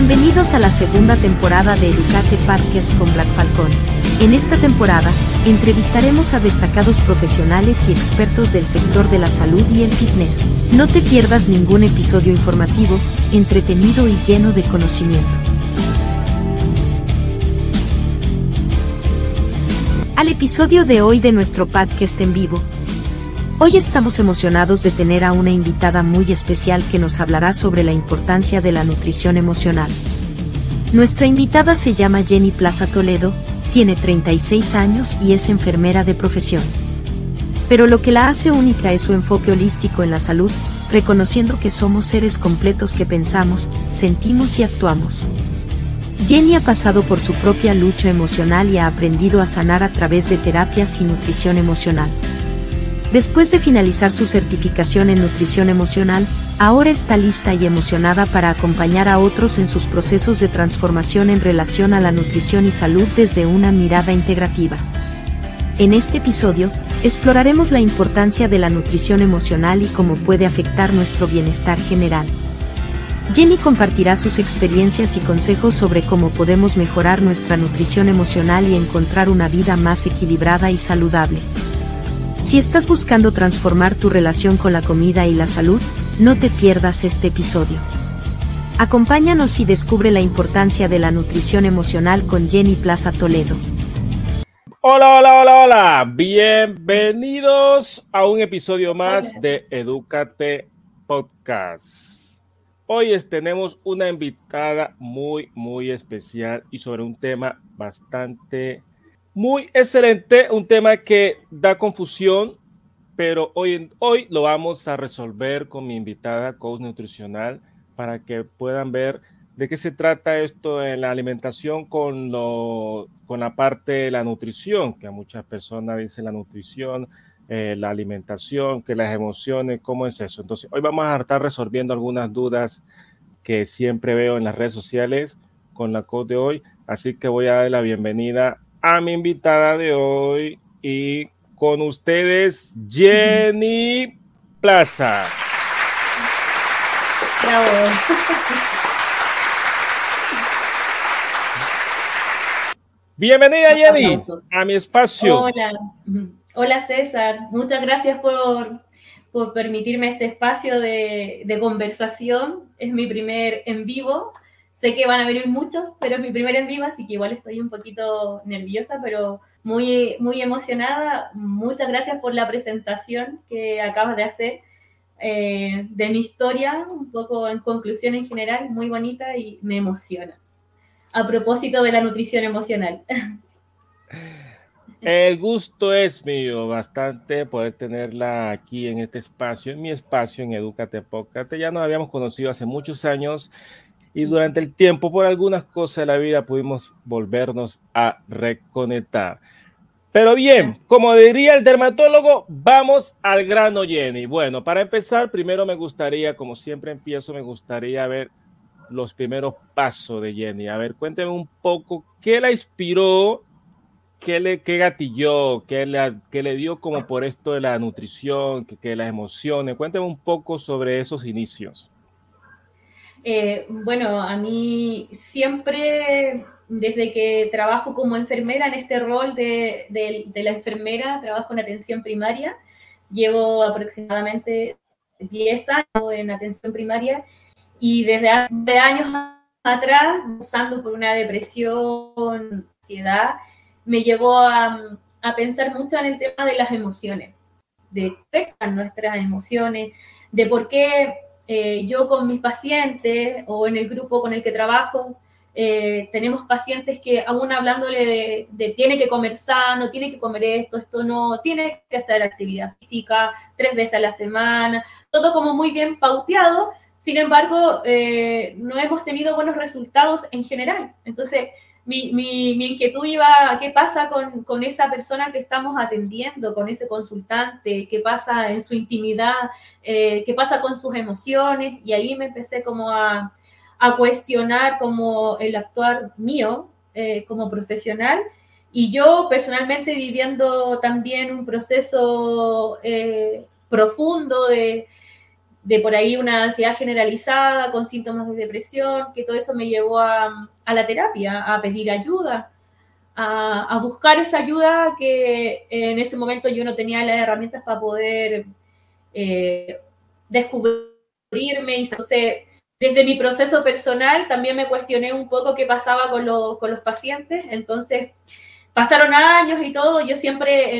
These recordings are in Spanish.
Bienvenidos a la segunda temporada de Educate Parques con Black Falcon. En esta temporada, entrevistaremos a destacados profesionales y expertos del sector de la salud y el fitness. No te pierdas ningún episodio informativo, entretenido y lleno de conocimiento. Al episodio de hoy de nuestro podcast en vivo, Hoy estamos emocionados de tener a una invitada muy especial que nos hablará sobre la importancia de la nutrición emocional. Nuestra invitada se llama Jenny Plaza Toledo, tiene 36 años y es enfermera de profesión. Pero lo que la hace única es su enfoque holístico en la salud, reconociendo que somos seres completos que pensamos, sentimos y actuamos. Jenny ha pasado por su propia lucha emocional y ha aprendido a sanar a través de terapias y nutrición emocional. Después de finalizar su certificación en nutrición emocional, ahora está lista y emocionada para acompañar a otros en sus procesos de transformación en relación a la nutrición y salud desde una mirada integrativa. En este episodio, exploraremos la importancia de la nutrición emocional y cómo puede afectar nuestro bienestar general. Jenny compartirá sus experiencias y consejos sobre cómo podemos mejorar nuestra nutrición emocional y encontrar una vida más equilibrada y saludable. Si estás buscando transformar tu relación con la comida y la salud, no te pierdas este episodio. Acompáñanos y descubre la importancia de la nutrición emocional con Jenny Plaza Toledo. Hola, hola, hola, hola. Bienvenidos a un episodio más de Educate Podcast. Hoy tenemos una invitada muy, muy especial y sobre un tema bastante muy excelente, un tema que da confusión, pero hoy, hoy lo vamos a resolver con mi invitada, coach nutricional, para que puedan ver de qué se trata esto en la alimentación con, lo, con la parte de la nutrición, que a muchas personas dicen la nutrición, eh, la alimentación, que las emociones, cómo es eso. Entonces, hoy vamos a estar resolviendo algunas dudas que siempre veo en las redes sociales con la coach de hoy, así que voy a dar la bienvenida a mi invitada de hoy y con ustedes Jenny Plaza. Bravo. Bienvenida Jenny a mi espacio. Hola, hola César, muchas gracias por, por permitirme este espacio de, de conversación. Es mi primer en vivo Sé que van a venir muchos, pero es mi primer en vivo, así que igual estoy un poquito nerviosa, pero muy, muy emocionada. Muchas gracias por la presentación que acabas de hacer eh, de mi historia, un poco en conclusión en general, muy bonita y me emociona. A propósito de la nutrición emocional. El gusto es mío, bastante poder tenerla aquí en este espacio, en mi espacio en Educate Podcast. Ya nos habíamos conocido hace muchos años y durante el tiempo, por algunas cosas de la vida, pudimos volvernos a reconectar. Pero bien, como diría el dermatólogo, vamos al grano, Jenny. Bueno, para empezar, primero me gustaría, como siempre empiezo, me gustaría ver los primeros pasos de Jenny. A ver, cuénteme un poco qué la inspiró, qué le qué gatilló, qué le, qué le dio como por esto de la nutrición, que, las emociones. Cuénteme un poco sobre esos inicios. Eh, bueno, a mí siempre, desde que trabajo como enfermera en este rol de, la enfermera, trabajo en atención primaria, llevo aproximadamente 10 años en atención primaria y desde hace años atrás, usando por una depresión, ansiedad, me llevó a, pensar mucho en el tema de las emociones, de afectan nuestras emociones, de por qué eh, yo con mis pacientes o en el grupo con el que trabajo, eh, tenemos pacientes que aún hablándole de, tiene que comer sano, tiene que comer esto, esto no, tiene que hacer actividad física tres veces a la semana, todo como muy bien pauteado, sin embargo, eh, no hemos tenido buenos resultados en general. Entonces, mi, mi, mi, inquietud iba qué pasa con, con, esa persona que estamos atendiendo, con ese consultante, qué pasa en su intimidad, eh, qué pasa con sus emociones, y ahí me empecé como a, a cuestionar como el actuar mío eh, como profesional, y yo personalmente viviendo también un proceso eh, profundo de de por ahí una ansiedad generalizada con síntomas de depresión, que todo eso me llevó a, a la terapia, a pedir ayuda, a, buscar esa ayuda que en ese momento yo no tenía las herramientas para poder eh, descubrirme. Y entonces, desde mi proceso personal también me cuestioné un poco qué pasaba con, con los pacientes. Entonces, pasaron años y todo, yo siempre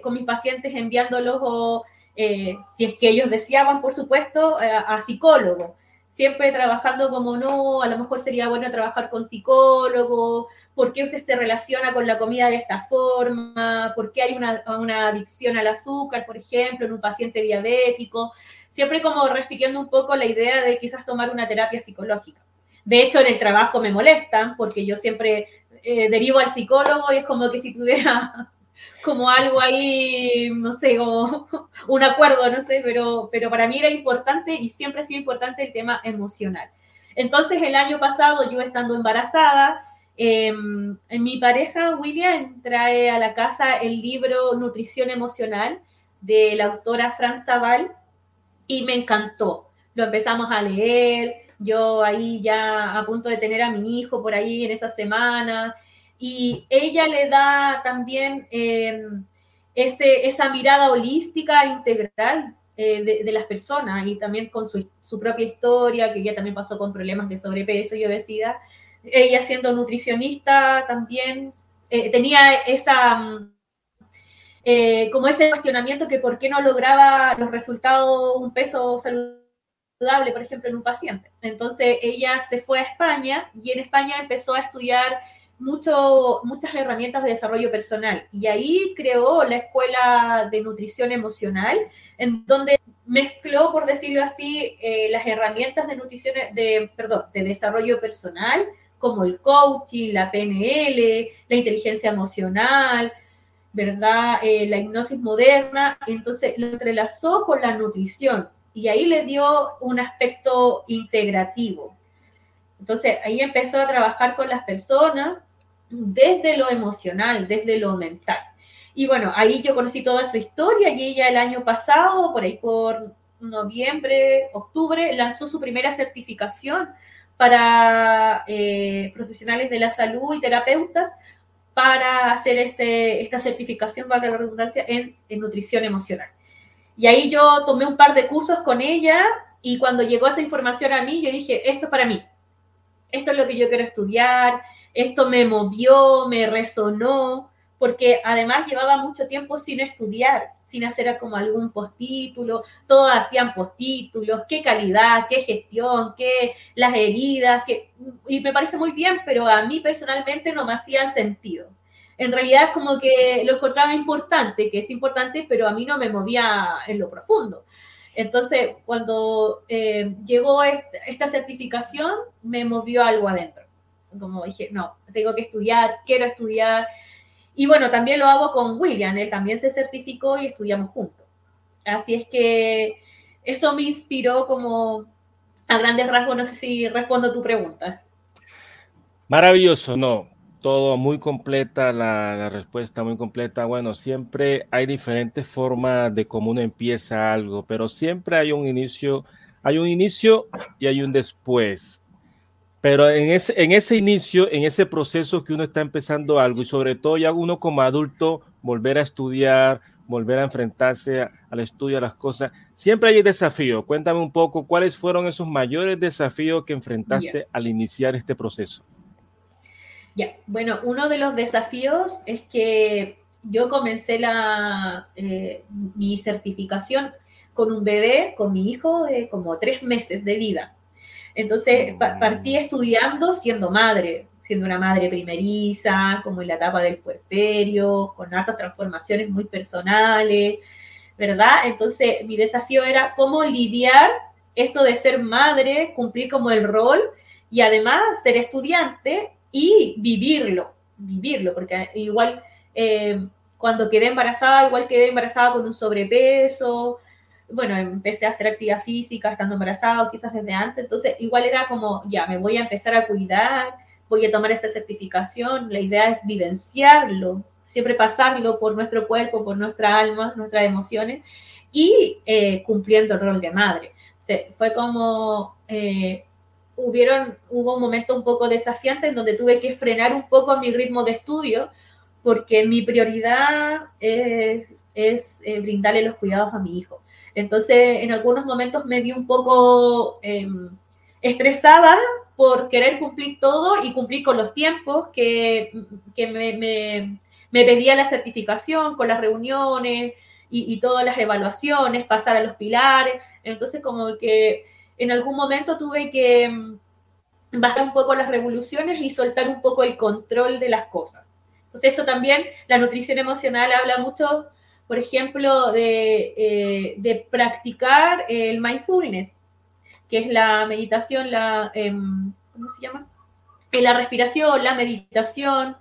con mis pacientes enviándolos eh, si es que ellos deseaban, por supuesto, a, a psicólogo. Siempre trabajando como no, a lo mejor sería bueno trabajar con psicólogo, por qué usted se relaciona con la comida de esta forma, por qué hay una, adicción al azúcar, por ejemplo, en un paciente diabético. Siempre como refiriendo un poco la idea de quizás tomar una terapia psicológica. De hecho, en el trabajo me molestan porque yo siempre eh, derivo al psicólogo y es como que si tuviera como algo ahí, no sé, como un acuerdo, no sé, pero, pero para mí era importante y siempre ha sido importante el tema emocional. Entonces, el año pasado, yo estando embarazada, eh, mi pareja, William, trae a la casa el libro Nutrición Emocional de la autora Fran Zaval y me encantó. Lo empezamos a leer, yo ahí ya a punto de tener a mi hijo por ahí en esa semana, y ella le da también eh, ese, esa mirada holística, integral eh, de, de, las personas y también con su, su, propia historia, que ella también pasó con problemas de sobrepeso y obesidad. Ella siendo nutricionista también eh, tenía esa... Eh, como ese cuestionamiento que por qué no lograba los resultados, un peso saludable, por ejemplo, en un paciente. Entonces ella se fue a España y en España empezó a estudiar muchas herramientas de desarrollo personal. Y ahí creó la Escuela de Nutrición Emocional, en donde mezcló, por decirlo así, eh, las herramientas de nutrición, de, perdón, de desarrollo personal, como el coaching, la PNL, la inteligencia emocional, ¿verdad? Eh, la hipnosis moderna. Entonces lo entrelazó con la nutrición y ahí le dio un aspecto integrativo. Entonces ahí empezó a trabajar con las personas desde lo emocional, desde lo mental. Y bueno, ahí yo conocí toda su historia y ella el año pasado, por ahí por noviembre, octubre, lanzó su primera certificación para eh, profesionales de la salud y terapeutas para hacer este, esta certificación, valga la redundancia, en, en nutrición emocional. Y ahí yo tomé un par de cursos con ella y cuando llegó esa información a mí, yo dije, esto es para mí, esto es lo que yo quiero estudiar, esto me movió, me resonó, porque además llevaba mucho tiempo sin estudiar, sin hacer como algún postítulo, todos hacían postítulos, qué calidad, qué gestión, qué las heridas, que, y me parece muy bien, pero a mí personalmente no me hacían sentido. En realidad como que lo encontraba importante, que es importante, pero a mí no me movía en lo profundo. Entonces, cuando eh, llegó esta certificación, me movió algo adentro como dije, no, tengo que estudiar, quiero estudiar. Y bueno, también lo hago con William, él también se certificó y estudiamos juntos. Así es que eso me inspiró como a grandes rasgos, no sé si respondo a tu pregunta. Maravilloso, no, todo muy completa, la, la, respuesta muy completa. Bueno, siempre hay diferentes formas de cómo uno empieza algo, pero siempre hay un inicio, hay un inicio y hay un después pero en ese, en ese inicio, en ese proceso que uno está empezando algo y sobre todo ya uno como adulto volver a estudiar, volver a enfrentarse a, al estudio, a las cosas, siempre hay desafío. Cuéntame un poco cuáles fueron esos mayores desafíos que enfrentaste yeah. al iniciar este proceso. Ya, yeah. bueno, uno de los desafíos es que yo comencé la, eh, mi certificación con un bebé, con mi hijo de como tres meses de vida. Entonces partí estudiando siendo madre, siendo una madre primeriza, como en la etapa del puerperio, con altas transformaciones muy personales, ¿verdad? Entonces mi desafío era cómo lidiar esto de ser madre, cumplir como el rol y además ser estudiante y vivirlo, vivirlo, porque igual eh, cuando quedé embarazada, igual quedé embarazada con un sobrepeso, bueno, empecé a hacer actividad física estando embarazada, quizás desde antes, entonces igual era como, ya, me voy a empezar a cuidar, voy a tomar esta certificación, la idea es vivenciarlo, siempre pasarlo por nuestro cuerpo, por nuestra alma, nuestras emociones, y eh, cumpliendo el rol de madre. fue como, eh, hubieron, hubo un momento un poco desafiante en donde tuve que frenar un poco mi ritmo de estudio, porque mi prioridad es, es eh, brindarle los cuidados a mi hijo. Entonces, en algunos momentos me vi un poco em, estresada por querer cumplir todo y cumplir con los tiempos que, me, me, pedía la certificación, con las reuniones y, y, todas las evaluaciones, pasar a los pilares. Entonces, como que en algún momento tuve que em, bajar un poco las revoluciones y soltar un poco el control de las cosas. Entonces, eso también, la nutrición emocional habla mucho por ejemplo, de, eh, de practicar el mindfulness, que es la meditación, la, eh, ¿cómo se llama? la respiración, la meditación.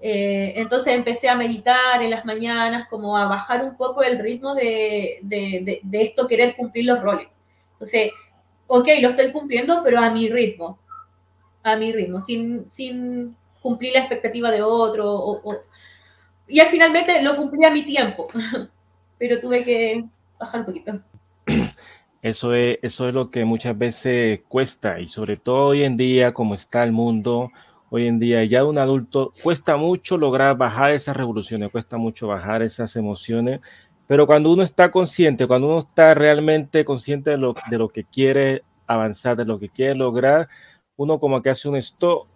Eh, entonces empecé a meditar en las mañanas, como a bajar un poco el ritmo de, de, de, esto, querer cumplir los roles. Entonces, ok, lo estoy cumpliendo, pero a mi ritmo, a mi ritmo, sin, sin cumplir la expectativa de otro o, o y al finalmente lo cumplí a mi tiempo, pero tuve que bajar un poquito. Eso es, eso es lo que muchas veces cuesta y sobre todo hoy en día, como está el mundo, hoy en día ya un adulto cuesta mucho lograr bajar esas revoluciones, cuesta mucho bajar esas emociones, pero cuando uno está consciente, cuando uno está realmente consciente de lo, de lo que quiere avanzar, de lo que quiere lograr, uno como que hace un stop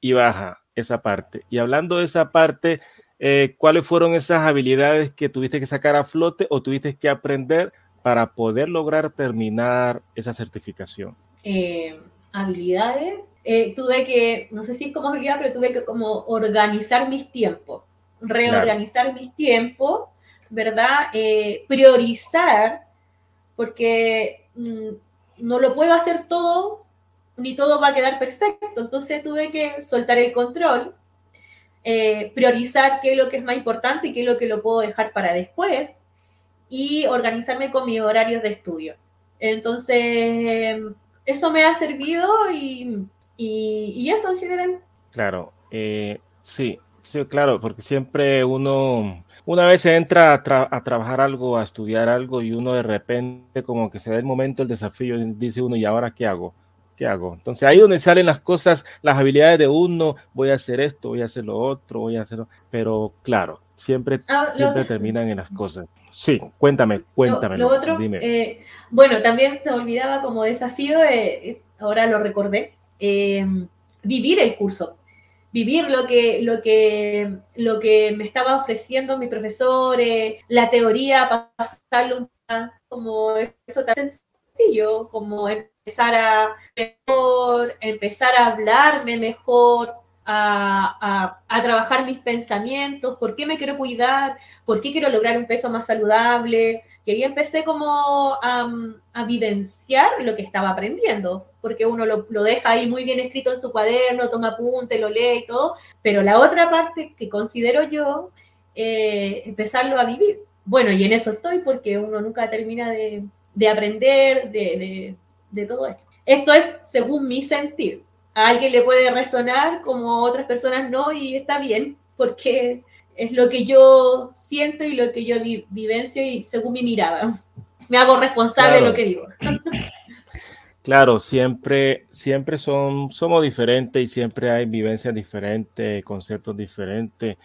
y baja esa parte. Y hablando de esa parte, eh, ¿cuáles fueron esas habilidades que tuviste que sacar a flote o tuviste que aprender para poder lograr terminar esa certificación? Eh, habilidades. Eh, tuve que, no sé si es como habilidad, pero tuve que como organizar mis tiempos, reorganizar claro. mis tiempos, ¿verdad? priorizar, porque mm, no lo puedo hacer todo, ni todo va a quedar perfecto. Entonces tuve que soltar el control, eh, priorizar qué es lo que es más importante y qué es lo que lo puedo dejar para después y organizarme con mis horarios de estudio. Entonces, eso me ha servido y, y, y eso en general. Claro, eh, sí, sí, claro, porque siempre uno, una vez entra a, tra a, trabajar algo, a estudiar algo y uno de repente como que se da el momento, el desafío, dice uno, ¿y ahora qué hago? ¿Qué hago? Entonces ahí donde salen las cosas, las habilidades de uno, voy a hacer esto, voy a hacer lo otro, voy a hacerlo, pero claro, siempre, ah, siempre terminan en las cosas. Sí, cuéntame, cuéntame. Lo, lo, otro, dime. Eh, bueno, también se olvidaba como desafío, eh, ahora lo recordé, eh, vivir el curso, vivir lo que, lo que, lo que me estaba ofreciendo mi profesor, la teoría, pasarlo como eso tan sencillo, como empezar a mejor, empezar a hablarme mejor, a, a, trabajar mis pensamientos, por qué me quiero cuidar, por qué quiero lograr un peso más saludable. Y ahí empecé como a, vivenciar lo que estaba aprendiendo, porque uno lo, lo, deja ahí muy bien escrito en su cuaderno, toma apunte, lo lee y todo, pero la otra parte que considero yo, eh, empezarlo a vivir. Bueno, y en eso estoy porque uno nunca termina de, de aprender, de, de de todo esto. Esto es según mi sentir. A alguien le puede resonar como a otras personas no y está bien porque es lo que yo siento y lo que yo vi vivencio y según mi mirada. Me hago responsable claro. de lo que digo. Claro, siempre, siempre son, somos diferentes y siempre hay vivencias diferentes, conceptos diferentes.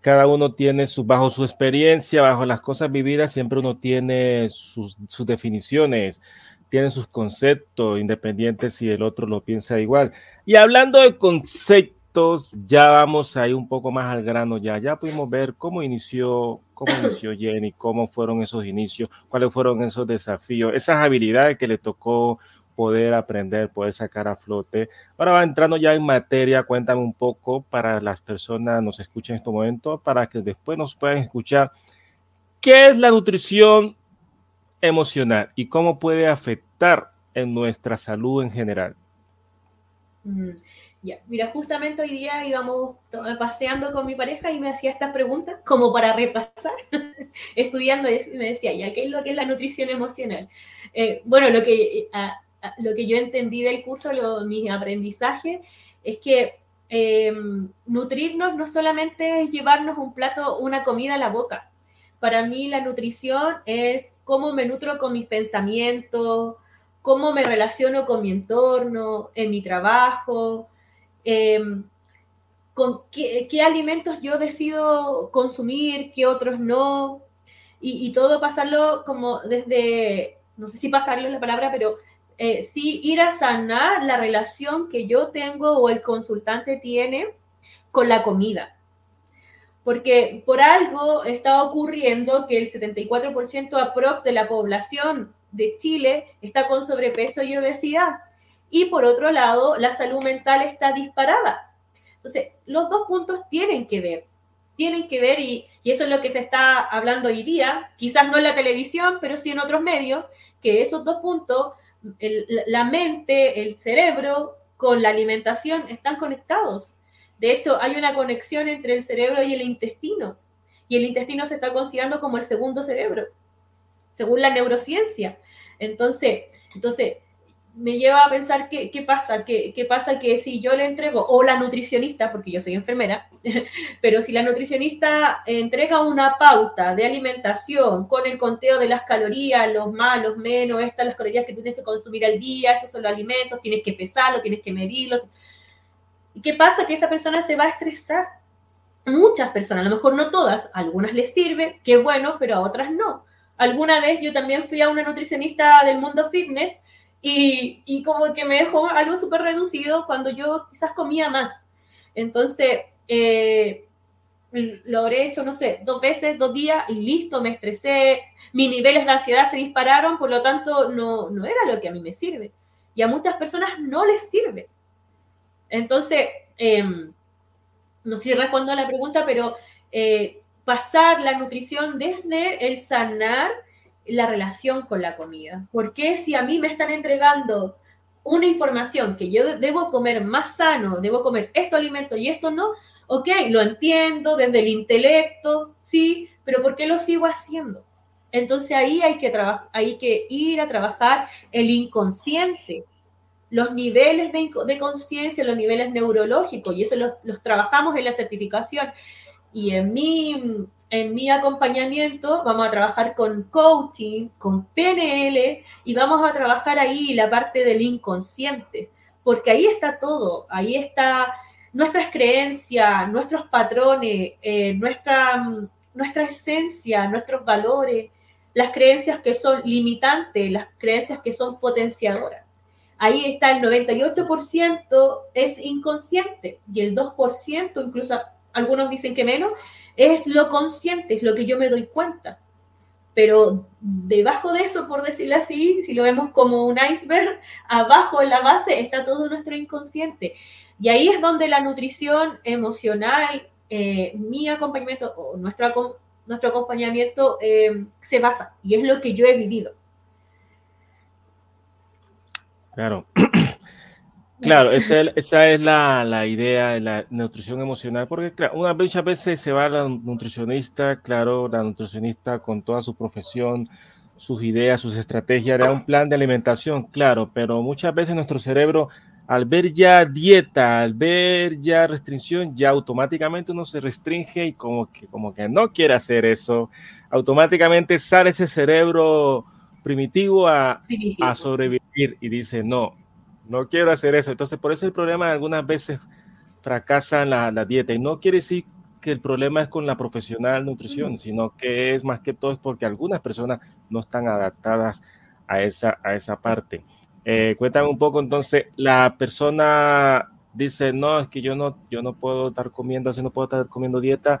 Cada uno tiene su, bajo su experiencia, bajo las cosas vividas, siempre uno tiene sus, sus definiciones tienen sus conceptos independientes si el otro lo piensa igual. Y hablando de conceptos, ya vamos ahí un poco más al grano ya. Ya pudimos ver cómo inició, cómo inició Jenny, cómo fueron esos inicios, cuáles fueron esos desafíos, esas habilidades que le tocó poder aprender, poder sacar a flote. Ahora va entrando ya en materia, cuéntame un poco para las personas nos escuchen en este momento, para que después nos puedan escuchar qué es la nutrición emocional y cómo puede afectar en nuestra salud en general. Mm, ya, mira, justamente hoy día íbamos paseando con mi pareja y me hacía estas preguntas como para repasar, estudiando y me decía, ya, ¿qué es lo que es la nutrición emocional? Eh, bueno, lo que, a, lo que yo entendí del curso, lo, mis aprendizajes, es que eh, nutrirnos no solamente es llevarnos un plato, una comida a la boca. Para mí la nutrición es cómo me nutro con mis pensamientos, cómo me relaciono con mi entorno, en mi trabajo, em, con qué, alimentos yo decido consumir, qué otros no, y, todo pasarlo como desde, no sé si pasarlo es la palabra, pero eh, sí ir a sanar la relación que yo tengo o el consultante tiene con la comida. Porque por algo está ocurriendo que el 74% aprox de la población de Chile está con sobrepeso y obesidad. Y por otro lado, la salud mental está disparada. Entonces, los dos puntos tienen que ver, tienen que ver y, eso es lo que se está hablando hoy día, quizás no en la televisión, pero sí en otros medios, que esos dos puntos, la mente, el cerebro con la alimentación están conectados. De hecho, hay una conexión entre el cerebro y el intestino, y el intestino se está considerando como el segundo cerebro, según la neurociencia. Entonces, entonces me lleva a pensar qué, pasa, ¿Qué, qué pasa que si yo le entrego, o la nutricionista, porque yo soy enfermera, pero si la nutricionista entrega una pauta de alimentación con el conteo de las calorías, los más, los menos, estas las calorías que tienes que consumir al día, estos son los alimentos, tienes que pesarlo, tienes que medirlo. ¿Y qué pasa? Que esa persona se va a estresar. Muchas personas, a lo mejor no todas, a algunas les sirve, qué bueno, pero a otras no. Alguna vez yo también fui a una nutricionista del mundo fitness y, como que me dejó algo súper reducido cuando yo quizás comía más. Entonces, eh, lo habré hecho, no sé, dos veces, dos días y listo, me estresé, mis niveles de ansiedad se dispararon, por lo tanto no, no era lo que a mí me sirve. Y a muchas personas no les sirve. Entonces, em, no sé si respondo a la pregunta, pero eh, pasar la nutrición desde el sanar la relación con la comida. Porque si a mí me están entregando una información que yo debo comer más sano, debo comer esto alimento y esto no, ok, lo entiendo desde el intelecto, sí, pero ¿por qué lo sigo haciendo? Entonces ahí hay que, hay que ir a trabajar el inconsciente, los niveles de, conciencia, los niveles neurológicos, y eso los, los, trabajamos en la certificación. Y en mi, en mi acompañamiento vamos a trabajar con coaching, con PNL, y vamos a trabajar ahí la parte del inconsciente, porque ahí está todo, ahí está nuestras creencias, nuestros patrones, eh, nuestra, nuestra esencia, nuestros valores, las creencias que son limitantes, las creencias que son potenciadoras. Ahí está el 98% es inconsciente y el 2%, incluso algunos dicen que menos, es lo consciente, es lo que yo me doy cuenta. Pero debajo de eso, por decirlo así, si lo vemos como un iceberg, abajo en la base está todo nuestro inconsciente. Y ahí es donde la nutrición emocional, eh, mi acompañamiento o nuestro, nuestro acompañamiento eh, se basa. Y es lo que yo he vivido. Claro. Claro, esa, es la, idea de la nutrición emocional, porque claro, una, muchas veces se va la nutricionista, claro, la nutricionista con toda su profesión, sus ideas, sus estrategias, da un plan de alimentación, claro, pero muchas veces nuestro cerebro, al ver ya dieta, al ver ya restricción, ya automáticamente uno se restringe y como que, como que no quiere hacer eso, automáticamente sale ese cerebro primitivo a, a sobrevivir y dice, no, no quiero hacer eso. Entonces, por eso el problema algunas veces fracasa la, la dieta. Y no quiere decir que el problema es con la profesional nutrición, sino que es más que todo es porque algunas personas no están adaptadas a esa, a esa parte. Eh, cuéntame un poco, entonces, la persona dice, no, es que yo no, yo no puedo estar comiendo, así no puedo estar comiendo dieta,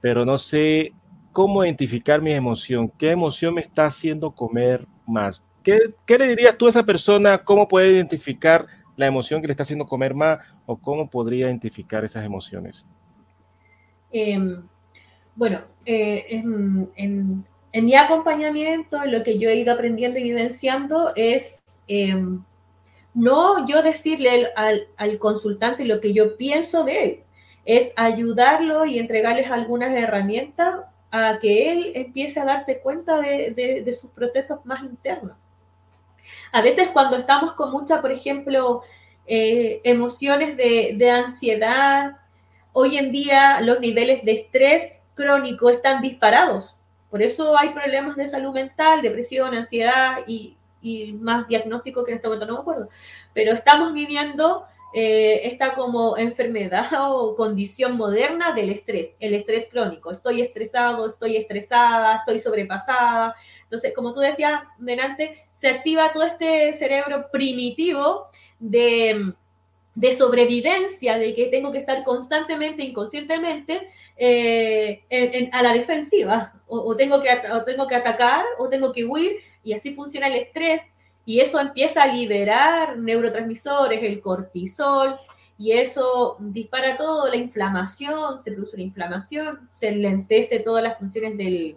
pero no sé cómo identificar mi emoción, qué emoción me está haciendo comer más. ¿Qué, le dirías tú a esa persona? ¿Cómo puede identificar la emoción que le está haciendo comer más o cómo podría identificar esas emociones? Em, bueno, eh, en, mi acompañamiento, lo que yo he ido aprendiendo y vivenciando es em, no yo decirle al, consultante lo que yo pienso de él, es ayudarlo y entregarles algunas herramientas a que él empiece a darse cuenta de, sus procesos más internos. A veces cuando estamos con mucha, por ejemplo, eh, emociones de, ansiedad, hoy en día los niveles de estrés crónico están disparados. Por eso hay problemas de salud mental, depresión, ansiedad y, más diagnóstico que en este momento no me acuerdo, pero estamos viviendo eh, esta como enfermedad o condición moderna del estrés, el estrés crónico. Estoy estresado, estoy estresada, estoy sobrepasada. Entonces, como tú decías delante, se activa todo este cerebro primitivo de, sobrevivencia, de que tengo que estar constantemente, inconscientemente, eh, a la defensiva. O, tengo que, tengo que atacar o tengo que huir. Y así funciona el estrés y eso empieza a liberar neurotransmisores, el cortisol, y eso dispara todo, la inflamación, se produce una inflamación, se lentece todas las funciones del,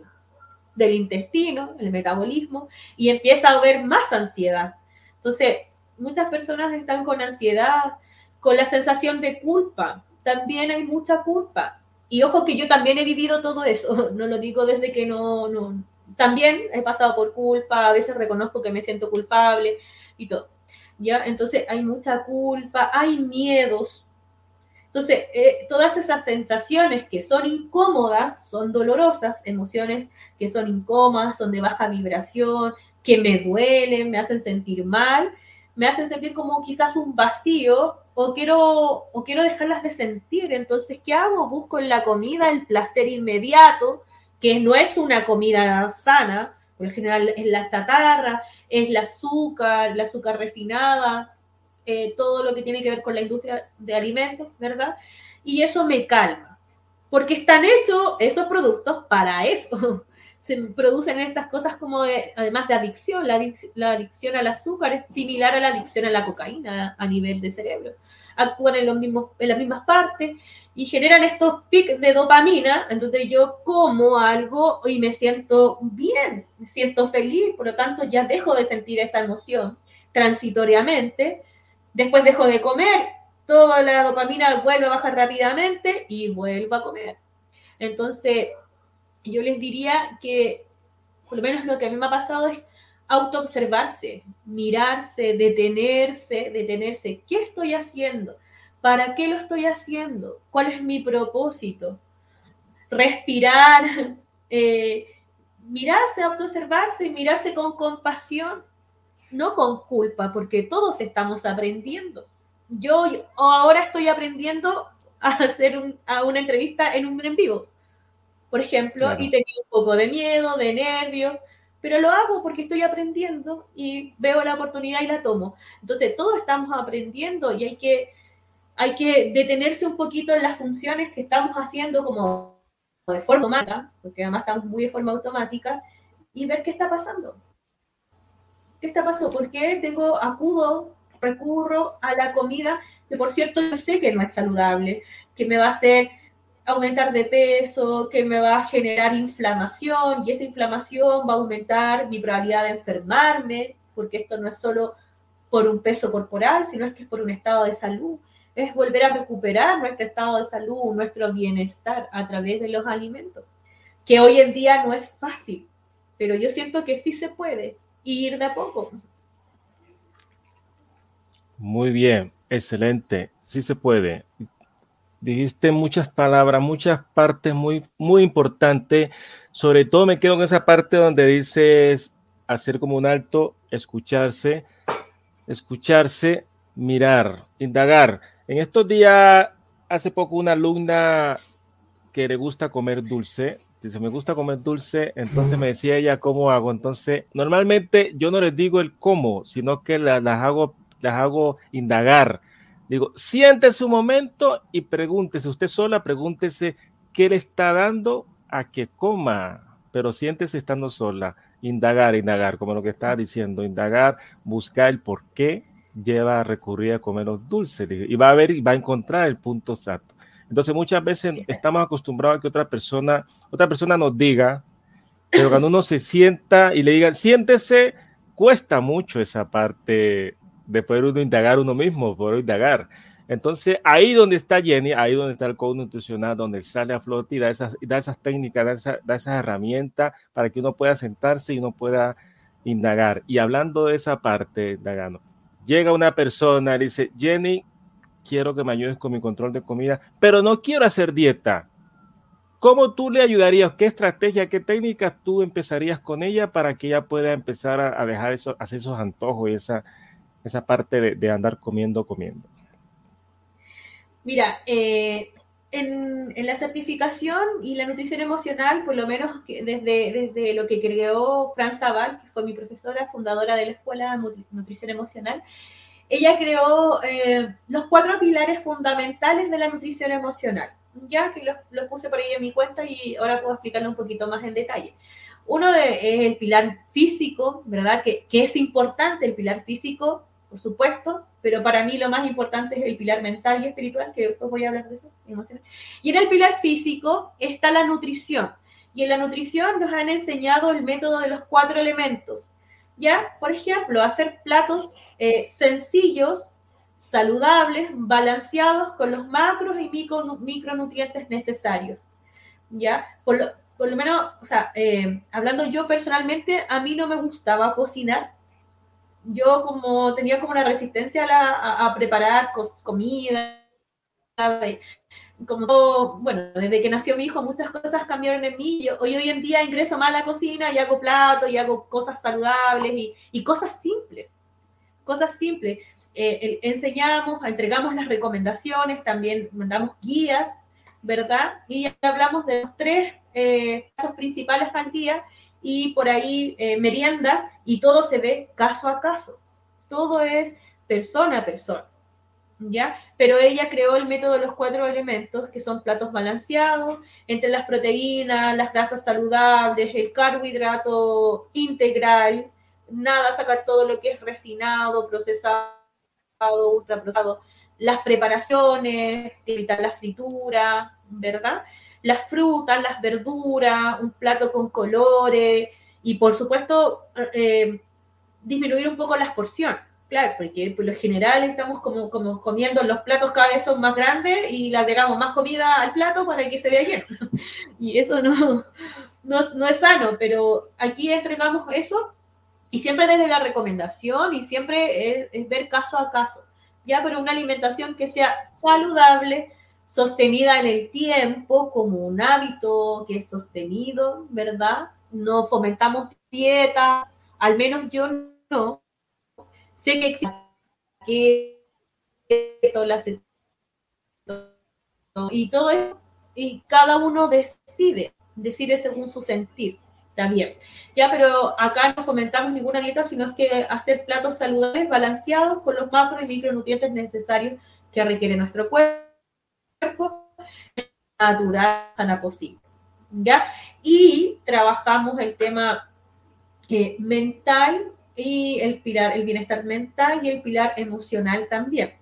del intestino, el metabolismo, y empieza a haber más ansiedad. Entonces, muchas personas están con ansiedad, con la sensación de culpa, también hay mucha culpa. Y ojo que yo también he vivido todo eso, no lo digo desde que no, no, también he pasado por culpa, a veces reconozco que me siento culpable y todo. ¿ya? Entonces hay mucha culpa, hay miedos. Entonces, eh, todas esas sensaciones que son incómodas, son dolorosas, emociones que son incómodas, son de baja vibración, que me duelen, me hacen sentir mal, me hacen sentir como quizás un vacío o quiero, o quiero dejarlas de sentir. Entonces, ¿qué hago? Busco en la comida el placer inmediato, que no es una comida sana, por lo general es la chatarra, es el azúcar, el azúcar refinada, eh, todo lo que tiene que ver con la industria de alimentos, ¿verdad? Y eso me calma, porque están hechos esos productos para eso. Se producen estas cosas como de, además de adicción, la, adicción al azúcar es similar a la adicción a la cocaína a nivel de cerebro. Actúan en, los mismos, en las mismas partes y generan estos pics de dopamina, entonces yo como algo y me siento bien, me siento feliz, por lo tanto ya dejo de sentir esa emoción transitoriamente, después dejo de comer, toda la dopamina vuelve a bajar rápidamente y vuelvo a comer. Entonces, yo les diría que, por lo menos lo que a mí me ha pasado es autoobservarse, mirarse, detenerse, detenerse. ¿Qué estoy haciendo? ¿Para qué lo estoy haciendo? ¿Cuál es mi propósito? Respirar, eh, mirarse, autoobservarse mirarse con compasión, no con culpa, porque todos estamos aprendiendo. Yo ahora estoy aprendiendo a hacer a una entrevista en un en vivo, por ejemplo, y tenía un poco de miedo, de nervios, pero lo hago porque estoy aprendiendo y veo la oportunidad y la tomo. Entonces, todos estamos aprendiendo y hay que hay que detenerse un poquito en las funciones que estamos haciendo como de forma automática, porque además estamos muy de forma automática, y ver qué está pasando. ¿Qué está pasando? ¿Por qué tengo, acudo, recurro a la comida que por cierto yo sé que no es saludable, que me va a hacer aumentar de peso, que me va a generar inflamación y esa inflamación va a aumentar mi probabilidad de enfermarme, porque esto no es solo por un peso corporal, sino es que es por un estado de salud es volver a recuperar nuestro estado de salud, nuestro bienestar a través de los alimentos, que hoy en día no es fácil, pero yo siento que sí se puede ir de a poco. Muy bien, excelente, sí se puede. Dijiste muchas palabras, muchas partes muy, muy importantes. Sobre todo me quedo en esa parte donde dices hacer como un alto, escucharse, escucharse, mirar, indagar. En estos días, hace poco una alumna que le gusta comer dulce, dice, me gusta comer dulce, entonces me decía ella cómo hago. Entonces, normalmente yo no les digo el cómo, sino que las, hago, las hago indagar. Digo, siente su momento y pregúntese, usted sola, pregúntese qué le está dando a que coma, pero siéntese estando sola, indagar, indagar, como lo que estaba diciendo, indagar, buscar el por qué lleva a recurrir a comer los dulces y va a ver y va a encontrar el punto exacto. Entonces muchas veces estamos acostumbrados a que otra persona, otra persona nos diga, pero cuando uno se sienta y le diga, siéntese, cuesta mucho esa parte de poder uno indagar uno mismo, poder indagar. Entonces, ahí donde está Jenny, ahí donde está el coach nutricional, donde sale a flote y da esas, da esas técnicas, da, esa, da esas herramientas para que uno pueda sentarse y uno pueda indagar. Y hablando de esa parte, indagando, llega una persona y dice, Jenny, quiero que me ayudes con mi control de comida, pero no quiero hacer dieta. ¿Cómo tú le ayudarías? ¿Qué estrategia, qué técnicas tú empezarías con ella para que ella pueda empezar a, dejar eso, hacer esos antojos y esa, esa parte de, andar comiendo, comiendo? Mira, eh, en, la certificación y la nutrición emocional, por lo menos desde, desde lo que creó Fran Zaval, que fue mi profesora, fundadora de la Escuela de Nutrición Emocional, ella creó eh, los cuatro pilares fundamentales de la nutrición emocional ya que lo puse por ahí en mi cuenta y ahora puedo explicarlo un poquito más en detalle. Uno es el pilar físico, ¿verdad? Que, que, es importante el pilar físico, por supuesto, pero para mí lo más importante es el pilar mental y espiritual, que después voy a hablar de eso. Y en el pilar físico está la nutrición. Y en la nutrición nos han enseñado el método de los cuatro elementos. Ya, por ejemplo, hacer platos eh, sencillos saludables, balanceados con los macros y micro, micronutrientes necesarios. ¿Ya? Por lo, menos, eh, hablando yo personalmente, a mí no me gustaba cocinar. Yo como tenía como una resistencia a, a, preparar comida. Como, bueno, desde que nació mi hijo muchas cosas cambiaron en mí. Yo, hoy, hoy en día ingreso más a la cocina y hago platos y hago cosas saludables y, y cosas simples. Cosas simples. Eh, enseñamos, entregamos las recomendaciones, también mandamos guías, ¿verdad? Y hablamos de los tres eh, principales al día y por ahí eh, meriendas y todo se ve caso a caso. Todo es persona a persona. ¿Ya? Pero ella creó el método de los cuatro elementos, que son platos balanceados, entre las proteínas, las grasas saludables, el carbohidrato integral, nada sacar todo lo que es refinado, procesado ultraprocesado, las preparaciones, evitar la fritura, ¿verdad? Las frutas, las verduras, un plato con colores y por supuesto eh, disminuir un poco las porciones. Claro, porque por lo general estamos como, como comiendo los platos cada vez son más grandes y le agregamos más comida al plato para que se vea lleno. Y eso no, no, es sano, pero aquí entregamos eso y siempre desde la recomendación y siempre es, ver caso a caso, ya, pero una alimentación que sea saludable, sostenida en el tiempo, como un hábito que es sostenido, ¿verdad? No fomentamos dietas, al menos yo no. Sé que existe y todo eso, y cada uno decide, decide según su sentir. Está bien. Ya, pero acá no fomentamos ninguna dieta, sino es que hacer platos saludables, balanceados, con los macro y micronutrientes necesarios que requiere nuestro cuerpo, natural, sana posible. ¿Ya? Y trabajamos el tema eh, mental y el pilar, el bienestar mental y el pilar emocional también.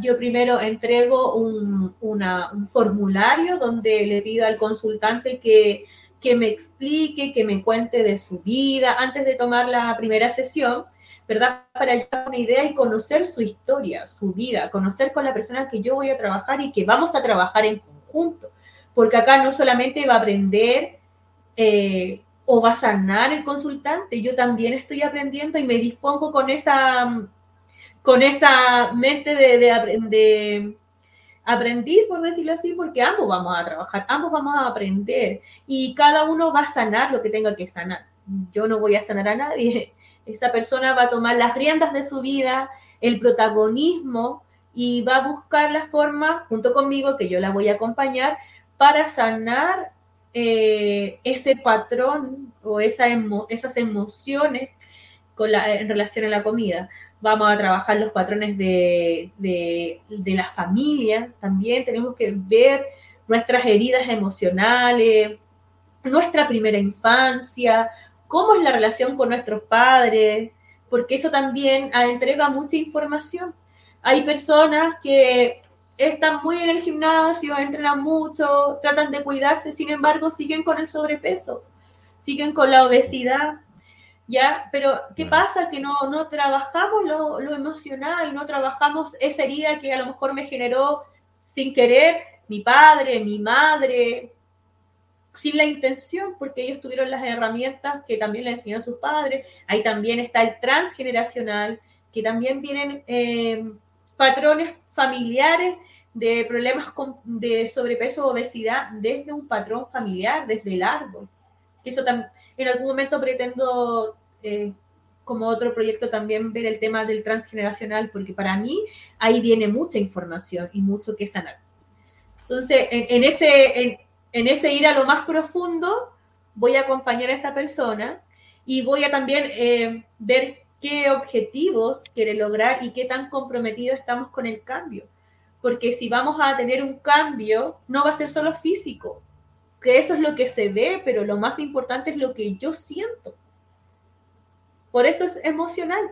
Yo primero entrego un, un formulario donde le pido al consultante que que me explique, que me cuente de su vida antes de tomar la primera sesión, ¿verdad? Para llevar una idea y conocer su historia, su vida, conocer con la persona que yo voy a trabajar y que vamos a trabajar en conjunto. Porque acá no solamente va a aprender eh, o va a sanar el consultante, yo también estoy aprendiendo y me dispongo con esa, con esa mente de, de aprendiz, por decirlo así, porque ambos vamos a trabajar, ambos vamos a aprender y cada uno va a sanar lo que tenga que sanar. Yo no voy a sanar a nadie. Esa persona va a tomar las riendas de su vida, el protagonismo y va a buscar la forma, junto conmigo, que yo la voy a acompañar, para sanar eh, ese patrón o esa esas emociones con la, en relación a la comida. Vamos a trabajar los patrones de, la familia, también. Tenemos que ver nuestras heridas emocionales, nuestra primera infancia, cómo es la relación con nuestros padres, porque eso también entrega mucha información. Hay personas que están muy en el gimnasio, entrenan mucho, tratan de cuidarse, sin embargo siguen con el sobrepeso, siguen con la obesidad, ¿ya? Pero ¿qué pasa? Que no, no trabajamos lo, lo, emocional, no trabajamos esa herida que a lo mejor me generó sin querer mi padre, mi madre, sin la intención, porque ellos tuvieron las herramientas que también le enseñaron sus padres. Ahí también está el transgeneracional, que también vienen eh, patrones familiares de problemas de sobrepeso o obesidad desde un patrón familiar, desde el árbol. Eso también, en algún momento pretendo, eh, como otro proyecto, también ver el tema del transgeneracional, porque para mí ahí viene mucha información y mucho que sanar. Entonces, en, ese, en, ese ir a lo más profundo, voy a acompañar a esa persona y voy a también eh, ver qué objetivos quiere lograr y qué tan comprometido estamos con el cambio porque si vamos a tener un cambio, no va a ser solo físico, que eso es lo que se ve, pero lo más importante es lo que yo siento. Por eso es emocional.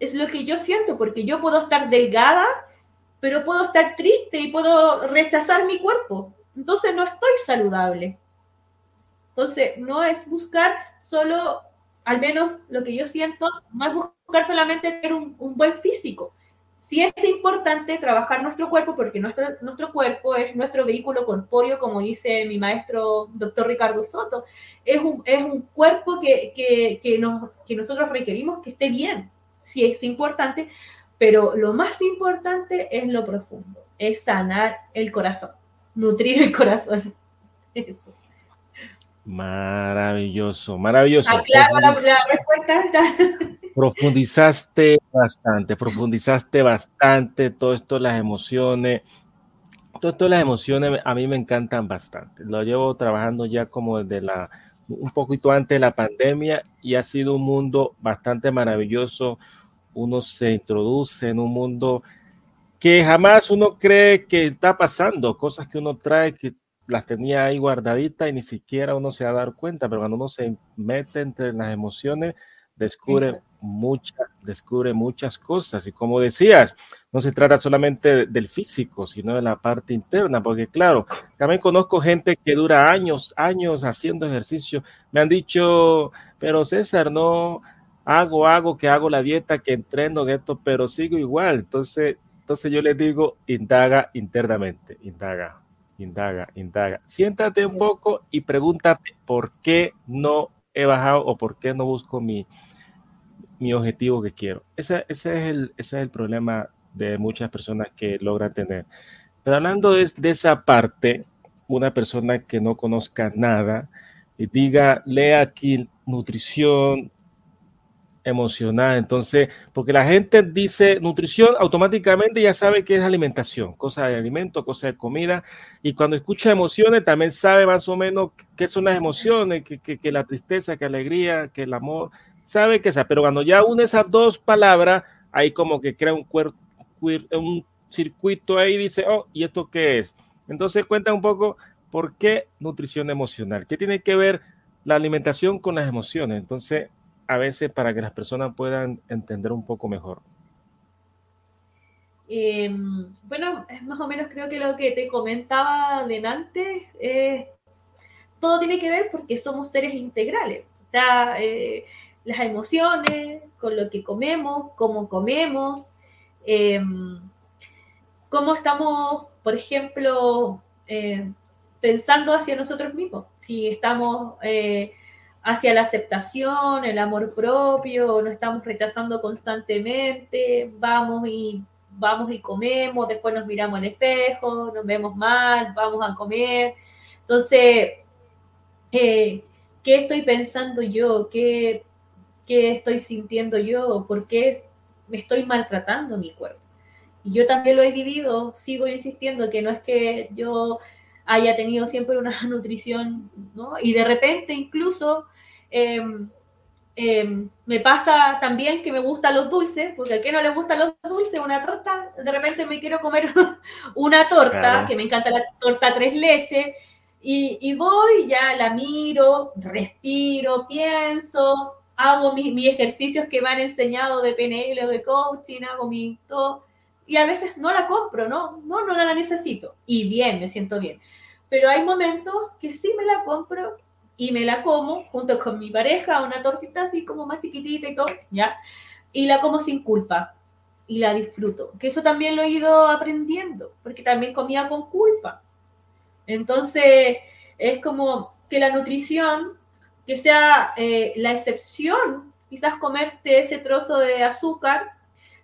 Es lo que yo siento, porque yo puedo estar delgada, pero puedo estar triste y puedo rechazar mi cuerpo. Entonces no estoy saludable. Entonces no es buscar solo, al menos lo que yo siento, no es buscar solamente tener un, un buen físico, Sí es importante trabajar nuestro cuerpo porque nuestro, nuestro cuerpo es nuestro vehículo corpóreo, como dice mi maestro doctor Ricardo Soto. Es un, es un cuerpo que, que, que, nos, que nosotros requerimos que esté bien. Sí es importante, pero lo más importante es lo profundo, es sanar el corazón, nutrir el corazón. Eso. Maravilloso, maravilloso. Aclaro la, la respuesta. Profundizaste bastante, profundizaste bastante todo esto, las emociones. Todo esto, las emociones a mí me encantan bastante. Lo llevo trabajando ya como desde la, un poquito antes de la pandemia y ha sido un mundo bastante maravilloso. Uno se introduce en un mundo que jamás uno cree que está pasando, cosas que uno trae que las tenía ahí guardaditas y ni siquiera uno se va a dar cuenta, pero cuando uno se mete entre las emociones, descubre muchas, descubre muchas cosas. Y como decías, no se trata solamente del físico, sino de la parte interna, porque claro, también conozco gente que dura años, años haciendo ejercicio. Me han dicho, pero César, no hago, hago, que hago la dieta, que entreno, esto, pero sigo igual. Entonces, entonces yo les digo, indaga internamente, indaga, indaga, indaga. Siéntate un poco y pregúntate por qué no he bajado o por qué no busco mi, mi objetivo que quiero. Ese, ese, es el, ese es el problema de muchas personas que logran tener. Pero hablando de, de esa parte, una persona que no conozca nada y diga, lea aquí nutrición, emocional. Entonces, porque la gente dice nutrición, automáticamente ya sabe que es alimentación, cosa de alimento, cosa de comida. Y cuando escucha emociones, también sabe más o menos qué son las emociones, que, que, la tristeza, que alegría, que el amor, sabe que esa. Pero cuando ya une esas dos palabras, ahí como que crea un, un circuito ahí y dice, oh, ¿y esto qué es? Entonces cuenta un poco por qué nutrición emocional, qué tiene que ver la alimentación con las emociones. Entonces, a veces para que las personas puedan entender un poco mejor? Em, bueno, más o menos creo que lo que te comentaba delante, eh, todo tiene que ver porque somos seres integrales. O sea, eh, las emociones, con lo que comemos, cómo comemos, em, cómo estamos, por ejemplo, eh, pensando hacia nosotros mismos. Si estamos hacia la aceptación, el amor propio, nos estamos rechazando constantemente, vamos y vamos y comemos, después nos miramos al espejo, nos vemos mal, vamos a comer. Entonces, eh, ¿qué estoy pensando yo? ¿Qué, ¿Qué estoy sintiendo yo? ¿Por qué me estoy maltratando mi cuerpo? Y yo también lo he vivido, sigo insistiendo que no es que yo haya tenido siempre una nutrición, ¿no? Y de repente incluso Em, em, me pasa también que me gustan los dulces, porque a qué no le gustan los dulces, una torta, de repente me quiero comer una torta, que me encanta la torta tres leches, y, voy, ya la miro, respiro, pienso, hago mis, ejercicios que me han enseñado de PNL o de coaching, hago mi todo, y a veces no la compro, ¿no? No, no la necesito, y bien, me siento bien. Pero hay momentos que sí me la compro y me la como junto con mi pareja, una tortita así como más chiquitita y todo, ¿ya? Y la como sin culpa y la disfruto, que eso también lo he ido aprendiendo, porque también comía con culpa. Entonces, es como que la nutrición, que sea eh, la excepción, quizás comerte ese trozo de azúcar,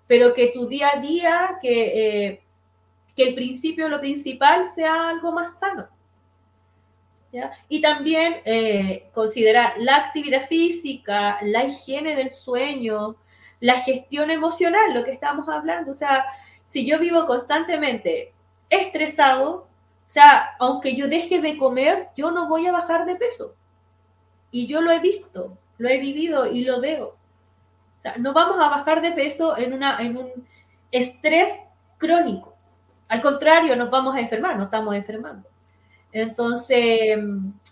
pero que tu día a día, que, eh, que el principio, lo principal, sea algo más sano. Y también eh, considerar la actividad física, la higiene del sueño, la gestión emocional, lo que estamos hablando. O sea, si yo vivo constantemente estresado, o sea, aunque yo deje de comer, yo no voy a bajar de peso. Y yo lo he visto, lo he vivido y lo veo. O sea, no vamos a bajar de peso en, una, en un estrés crónico. Al contrario, nos vamos a enfermar, nos estamos enfermando. Entonces,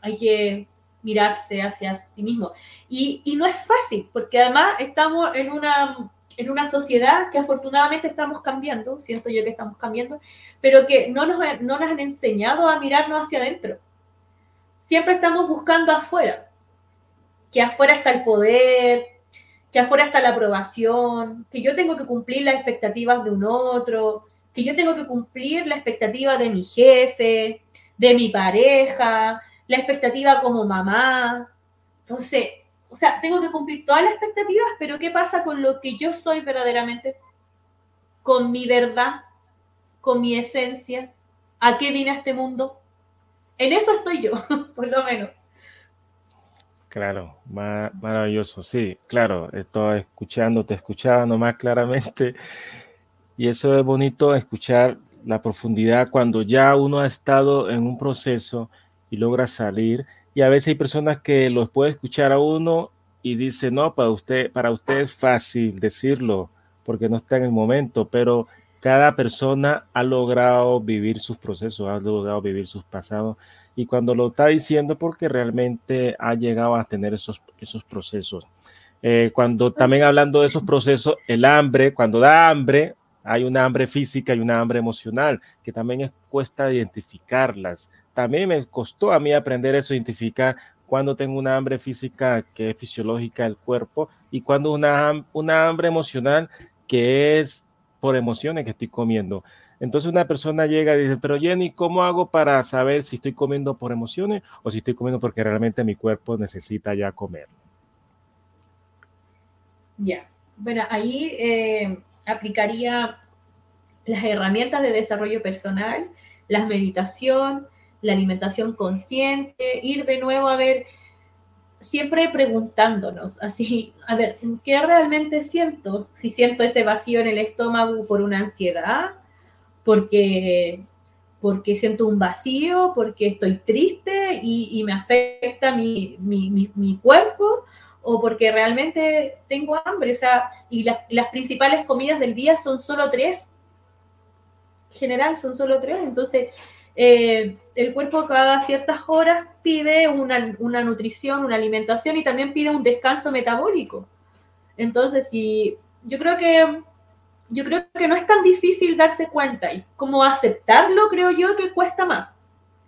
hay que mirarse hacia sí mismo. Y, y, no es fácil, porque además estamos en una, en una sociedad que afortunadamente estamos cambiando, siento yo que estamos cambiando, pero que no nos, no nos han enseñado a mirarnos hacia adentro. Siempre estamos buscando afuera, que afuera está el poder, que afuera está la aprobación, que yo tengo que cumplir las expectativas de un otro, que yo tengo que cumplir la expectativa de mi jefe, de mi pareja, la expectativa como mamá. Entonces, o sea, tengo que cumplir todas las expectativas, pero ¿qué pasa con lo que yo soy verdaderamente? Con mi verdad, con mi esencia, ¿a qué vine a este mundo? En eso estoy yo, por lo menos. Claro, maravilloso, sí, claro, estoy escuchando más claramente. Y eso es bonito escuchar la profundidad cuando ya uno ha estado en un proceso y logra salir. Y a veces hay personas que los puede escuchar a uno y dice, no, para usted, para usted es fácil decirlo porque no está en el momento, pero cada persona ha logrado vivir sus procesos, ha logrado vivir sus pasados y cuando lo está diciendo porque realmente ha llegado a tener esos, esos procesos. Eh, cuando también hablando de esos procesos, el hambre, cuando da hambre, hay una hambre física y una hambre emocional, que también es, cuesta identificarlas. También me costó a mí aprender eso, identificar cuando tengo una hambre física que es fisiológica del cuerpo y cuando una, una hambre emocional que es por emociones que estoy comiendo. Entonces una persona llega y dice, pero Jenny, ¿cómo hago para saber si estoy comiendo por emociones o si estoy comiendo porque realmente mi cuerpo necesita ya comer? Ya, bueno, ahí eh, aplicaría las herramientas de desarrollo personal, la meditación, la alimentación consciente, ir de nuevo a ver, siempre preguntándonos, así, a ver, ¿qué realmente siento? Si siento ese vacío en el estómago por una ansiedad, porque, porque siento un vacío, porque estoy triste y, me afecta mi, mi, mi cuerpo, o porque realmente tengo hambre, o sea, y las principales comidas del día son solo tres, en general son solo tres, entonces eh, el cuerpo cada ciertas horas pide una, una, nutrición, una alimentación y también pide un descanso metabólico. Entonces, si yo creo que yo creo que no es tan difícil darse cuenta y como aceptarlo creo yo que cuesta más,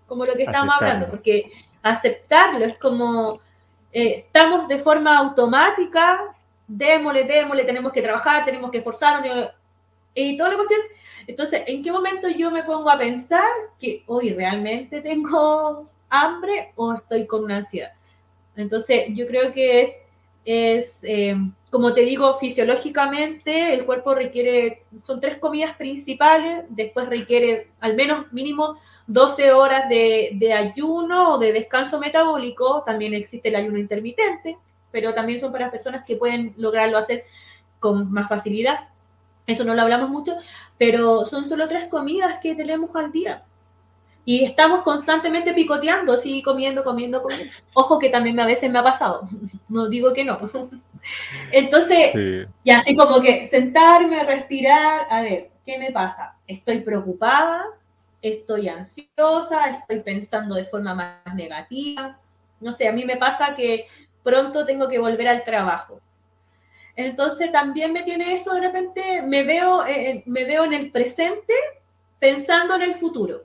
como lo que estamos hablando, porque aceptarlo es como eh, estamos de forma automática, démosle, démosle, tenemos que trabajar, tenemos que esforzarnos, y todo lo cuestión. Entonces, ¿en qué momento yo me pongo a pensar que hoy realmente tengo hambre o estoy con una ansiedad? Entonces, yo creo que es, eh, como te digo, fisiológicamente el cuerpo requiere, son tres comidas principales, después requiere al menos mínimo 12 horas de, ayuno o de descanso metabólico, también existe el ayuno intermitente, pero también son para personas que pueden lograrlo hacer con más facilidad. Eso no lo hablamos mucho, pero son solo tres comidas que tenemos al día. Y estamos constantemente picoteando, así comiendo, comiendo, comiendo. Ojo que también a veces me ha pasado, no digo que no. Entonces, y así como que sentarme, respirar, a ver, ¿qué me pasa? Estoy preocupada, estoy ansiosa, estoy pensando de forma más negativa. No sé, a mí me pasa que pronto tengo que volver al trabajo. Entonces también me tiene eso de repente, me veo, eh, eh, me veo en el presente pensando en el futuro.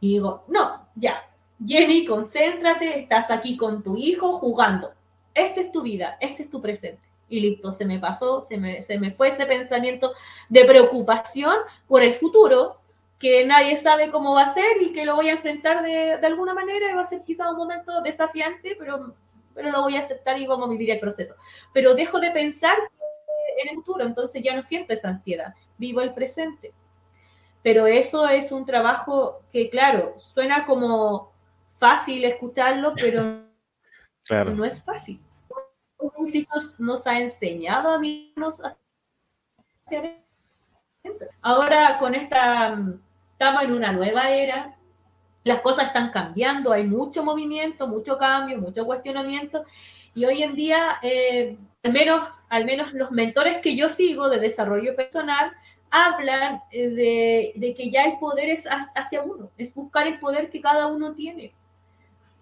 Y digo, no, ya, Jenny, concéntrate, estás aquí con tu hijo jugando. Esta es tu vida, este es tu presente. Y listo, se me pasó, se me, se me fue ese pensamiento de preocupación por el futuro, que nadie sabe cómo va a ser y que lo voy a enfrentar de, de alguna manera y va a ser quizá un momento desafiante, pero, pero lo voy a aceptar y vamos a vivir el proceso. Pero dejo de pensar en el futuro, entonces ya no siento esa ansiedad, vivo el presente. Pero eso es un trabajo que, claro, suena como fácil escucharlo, pero no es fácil. Nos, nos ha enseñado a mí Ahora con esta, estamos en una nueva era, las cosas están cambiando, hay mucho movimiento, mucho cambio, mucho cuestionamiento, y hoy en día, eh, al, menos, al menos los mentores que yo sigo de desarrollo personal, hablan eh, de, que ya el poder es hacia uno, es buscar el poder que cada uno tiene,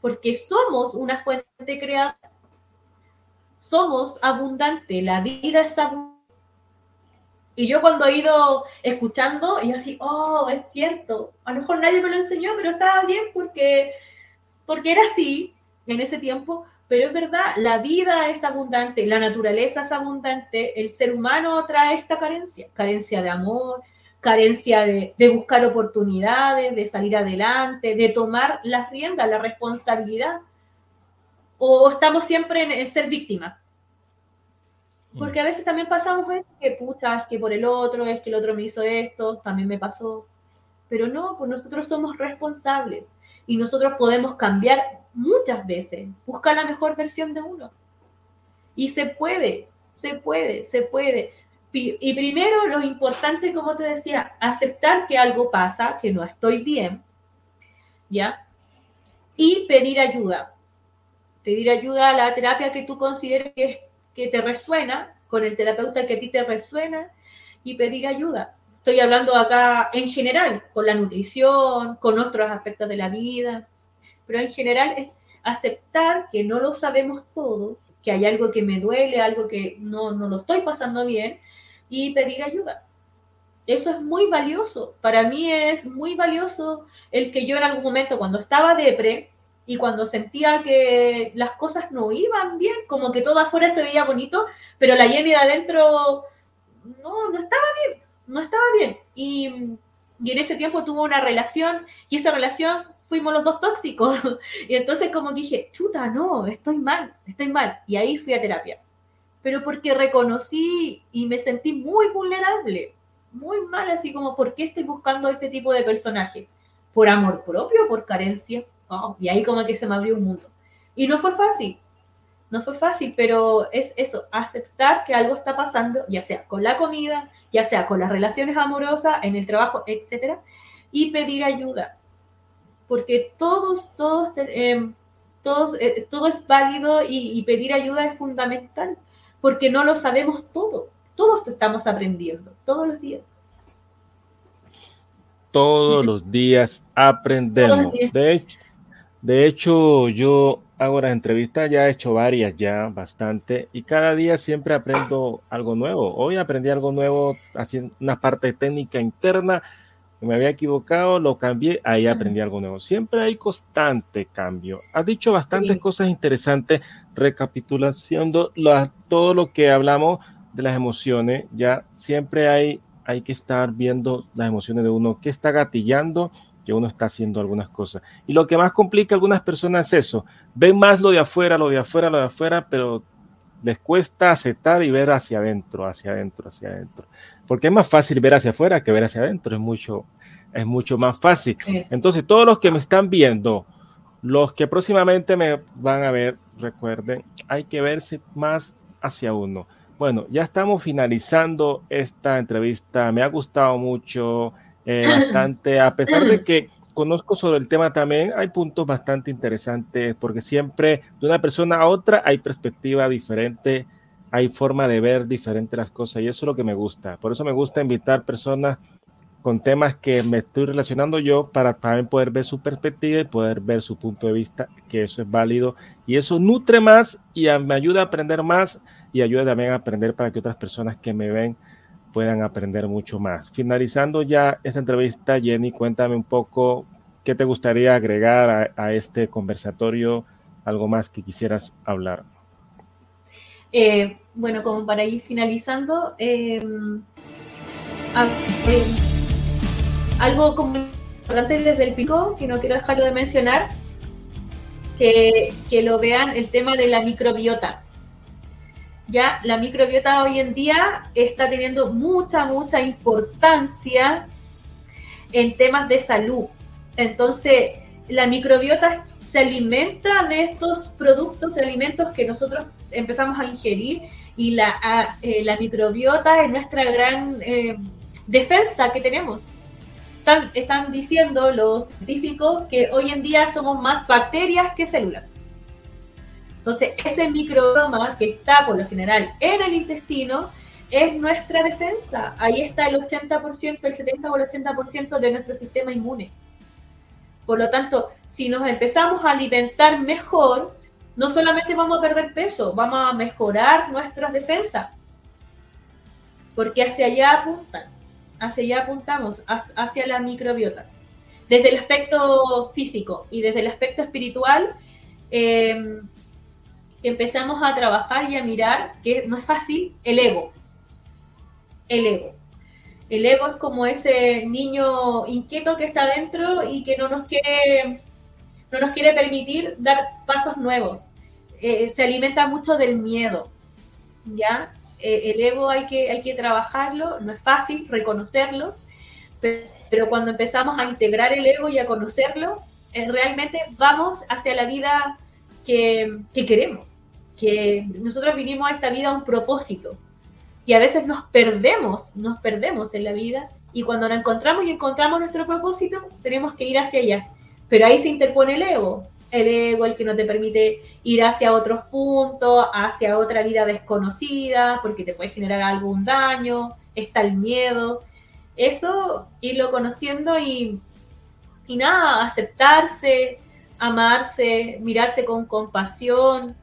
porque somos una fuente creada, somos abundante, la vida es abundante. Y yo cuando he ido escuchando, y así, oh, es cierto, a lo mejor nadie me lo enseñó, pero estaba bien porque, porque era así en ese tiempo, pero es verdad, la vida es abundante, la naturaleza es abundante, el ser humano trae esta carencia, carencia de amor, carencia de, buscar oportunidades, de salir adelante, de tomar las riendas, la responsabilidad. O estamos siempre en, ser víctimas. Porque a veces también pasamos que, pucha, es que por el otro, es que el otro me hizo esto, también me pasó. Pero no, pues nosotros somos responsables y nosotros podemos cambiar muchas veces, buscar la mejor versión de uno. Y se puede, se puede, se puede. Y primero lo importante, como te decía, aceptar que algo pasa, que no estoy bien, ¿ya? Y pedir ayuda. Pedir ayuda a la terapia que tú consideres que, que te resuena, con el terapeuta que a ti te resuena, y pedir ayuda. Estoy hablando acá en general, con la nutrición, con otros aspectos de la vida, pero en general es aceptar que no lo sabemos todo, que hay algo que me duele, algo que no, no lo estoy pasando bien y pedir ayuda. Eso es muy valioso. Para mí es muy valioso el que yo en algún momento cuando estaba depre y cuando sentía que las cosas no iban bien, como que todo afuera se veía bonito, pero la Jenny de adentro no, no estaba bien no estaba bien. Y, en ese tiempo tuvo una relación y esa relación fuimos los dos tóxicos. y entonces como dije, chuta, no, estoy mal, estoy mal. Y ahí fui a terapia. Pero porque reconocí y me sentí muy vulnerable, muy mal, así como, ¿por qué estoy buscando este tipo de personaje? ¿Por amor propio por carencia? y ahí como que se me abrió un mundo. Y no fue fácil, no fue fácil, pero es eso, aceptar que algo está pasando, ya sea con la comida, ya sea con las relaciones amorosas, en el trabajo, etcétera, y pedir ayuda. Porque todos, todos, eh, todos eh, todo es válido y, pedir ayuda es fundamental, porque no lo sabemos todo. Todos estamos aprendiendo, todos los días. Todos los días aprendemos. De hecho, de hecho, yo hago las entrevistas, ya he hecho varias, ya bastante, y cada día siempre aprendo algo nuevo. Hoy aprendí algo nuevo haciendo una parte técnica interna, me había equivocado, lo cambié, ahí aprendí algo nuevo. Siempre hay constante cambio. Has dicho bastantes cosas interesantes, recapitulando todo lo que hablamos de las emociones, ya siempre hay, hay que estar viendo las emociones de uno, qué está gatillando que uno está haciendo algunas cosas. Y lo que más complica a algunas personas es eso, ven más lo de afuera, lo de afuera, lo de afuera, pero les cuesta aceptar y ver hacia adentro, hacia adentro, hacia adentro. Porque es más fácil ver hacia afuera que ver hacia adentro, es mucho, es mucho más fácil. Entonces, todos los que me están viendo, los que próximamente me van a ver, recuerden, hay que verse más hacia uno. Bueno, ya estamos finalizando esta entrevista. Me ha gustado mucho eh, bastante, a pesar de que conozco sobre el tema también, hay puntos bastante interesantes, porque siempre de una persona a otra hay perspectiva diferente, hay forma de ver diferente las cosas, y eso es lo que me gusta. Por eso me gusta invitar personas con temas que me estoy relacionando yo para también poder ver su perspectiva y poder ver su punto de vista, que eso es válido y eso nutre más y me ayuda a aprender más y ayuda también a aprender para que otras personas que me ven puedan aprender mucho más. Finalizando ya esta entrevista, Jenny, cuéntame un poco qué te gustaría agregar a, este conversatorio, algo más que quisieras hablar. Eh, bueno, como para ir finalizando, em, eh, algo como importante desde el pico, que no quiero dejarlo de mencionar, que, que lo vean el tema de la microbiota ya la microbiota hoy en día está teniendo mucha, mucha importancia en temas de salud. Entonces, la microbiota se alimenta de estos productos, alimentos que nosotros empezamos a ingerir y la, eh, la microbiota es nuestra gran eh, defensa que tenemos. Están, están diciendo los científicos que hoy en día somos más bacterias que células. Entonces, ese microbioma que está por lo general en el intestino es nuestra defensa. Ahí está el 80%, el 70 o el 80% de nuestro sistema inmune. Por lo tanto, si nos empezamos a alimentar mejor, no solamente vamos a perder peso, vamos a mejorar nuestras defensas. Porque hacia allá apuntan, hacia allá apuntamos, hacia la microbiota. Desde el aspecto físico y desde el aspecto espiritual, em, empezamos a trabajar y a mirar, que no es fácil, el ego. El ego. El ego es como ese niño inquieto que está dentro y que no nos quiere, no nos quiere permitir dar pasos nuevos. Eh, se alimenta mucho del miedo, ¿ya? Eh, el ego hay que, hay que trabajarlo, no es fácil reconocerlo, pero, cuando empezamos a integrar el ego y a conocerlo, eh, realmente vamos hacia la vida que, que queremos, que nosotros vinimos a esta vida a un propósito, y a veces nos perdemos, nos perdemos en la vida y cuando nos encontramos y encontramos nuestro propósito, tenemos que ir hacia allá. Pero ahí se interpone el ego, el ego, el que no te permite ir hacia otros puntos, hacia otra vida desconocida, porque te puede generar algún daño, está el miedo. Eso, irlo conociendo y, y nada, aceptarse, amarse, mirarse con compasión,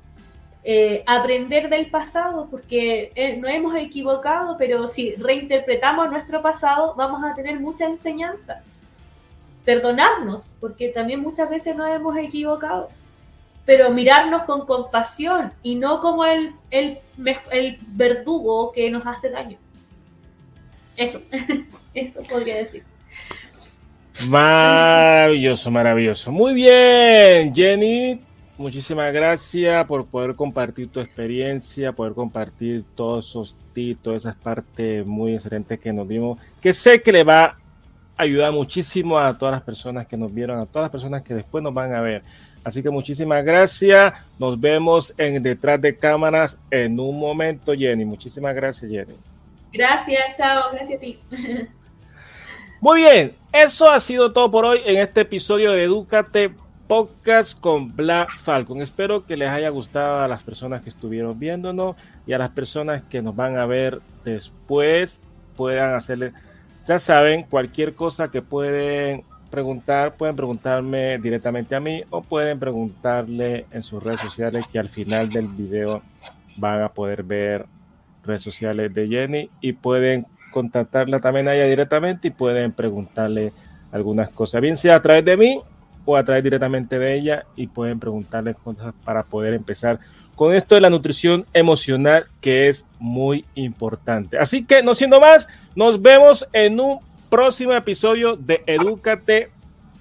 eh, aprender del pasado, porque eh, no hemos equivocado, pero si reinterpretamos nuestro pasado, vamos a tener mucha enseñanza. Perdonarnos, porque también muchas veces nos hemos equivocado, pero mirarnos con compasión y no como el, el, el verdugo que nos hace daño. Eso, eso podría decir. Maravilloso, maravilloso. Muy bien, Jenny, Muchísimas gracias por poder compartir tu experiencia, poder compartir todos esos todas esas partes muy excelentes que nos dimos, que sé que le va a ayudar muchísimo a todas las personas que nos vieron, a todas las personas que después nos van a ver. Así que muchísimas gracias. Nos vemos en detrás de cámaras en un momento, Jenny. Muchísimas gracias, Jenny. Gracias, chao, gracias a ti. Muy bien, eso ha sido todo por hoy en este episodio de Educate podcast con Black Falcon. Espero que les haya gustado a las personas que estuvieron viéndonos y a las personas que nos van a ver después puedan hacerle, ya saben, cualquier cosa que pueden preguntar, pueden preguntarme directamente a mí o pueden preguntarle en sus redes sociales que al final del video van a poder ver redes sociales de Jenny y pueden contactarla también a ella directamente y pueden preguntarle algunas cosas, bien sea a través de mí o a través directamente de ella y pueden preguntarle cosas para poder empezar con esto de la nutrición emocional que es muy importante. Así que no siendo más, nos vemos en un próximo episodio de Educate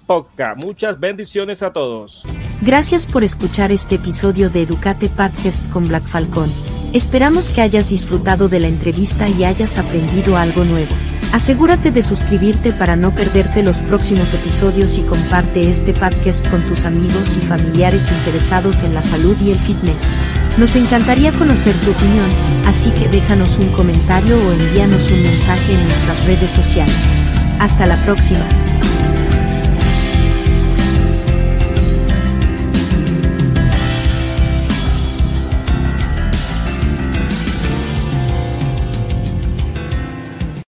Podcast. Muchas bendiciones a todos. Gracias por escuchar este episodio de Educate Podcast con Black Falcon. Esperamos que hayas disfrutado de la entrevista y hayas aprendido algo nuevo. Asegúrate de suscribirte para no perderte los próximos episodios y comparte este podcast con tus amigos y familiares interesados en la salud y el fitness. Nos encantaría conocer tu opinión, así que déjanos un comentario o envíanos un mensaje en nuestras redes sociales. Hasta la próxima.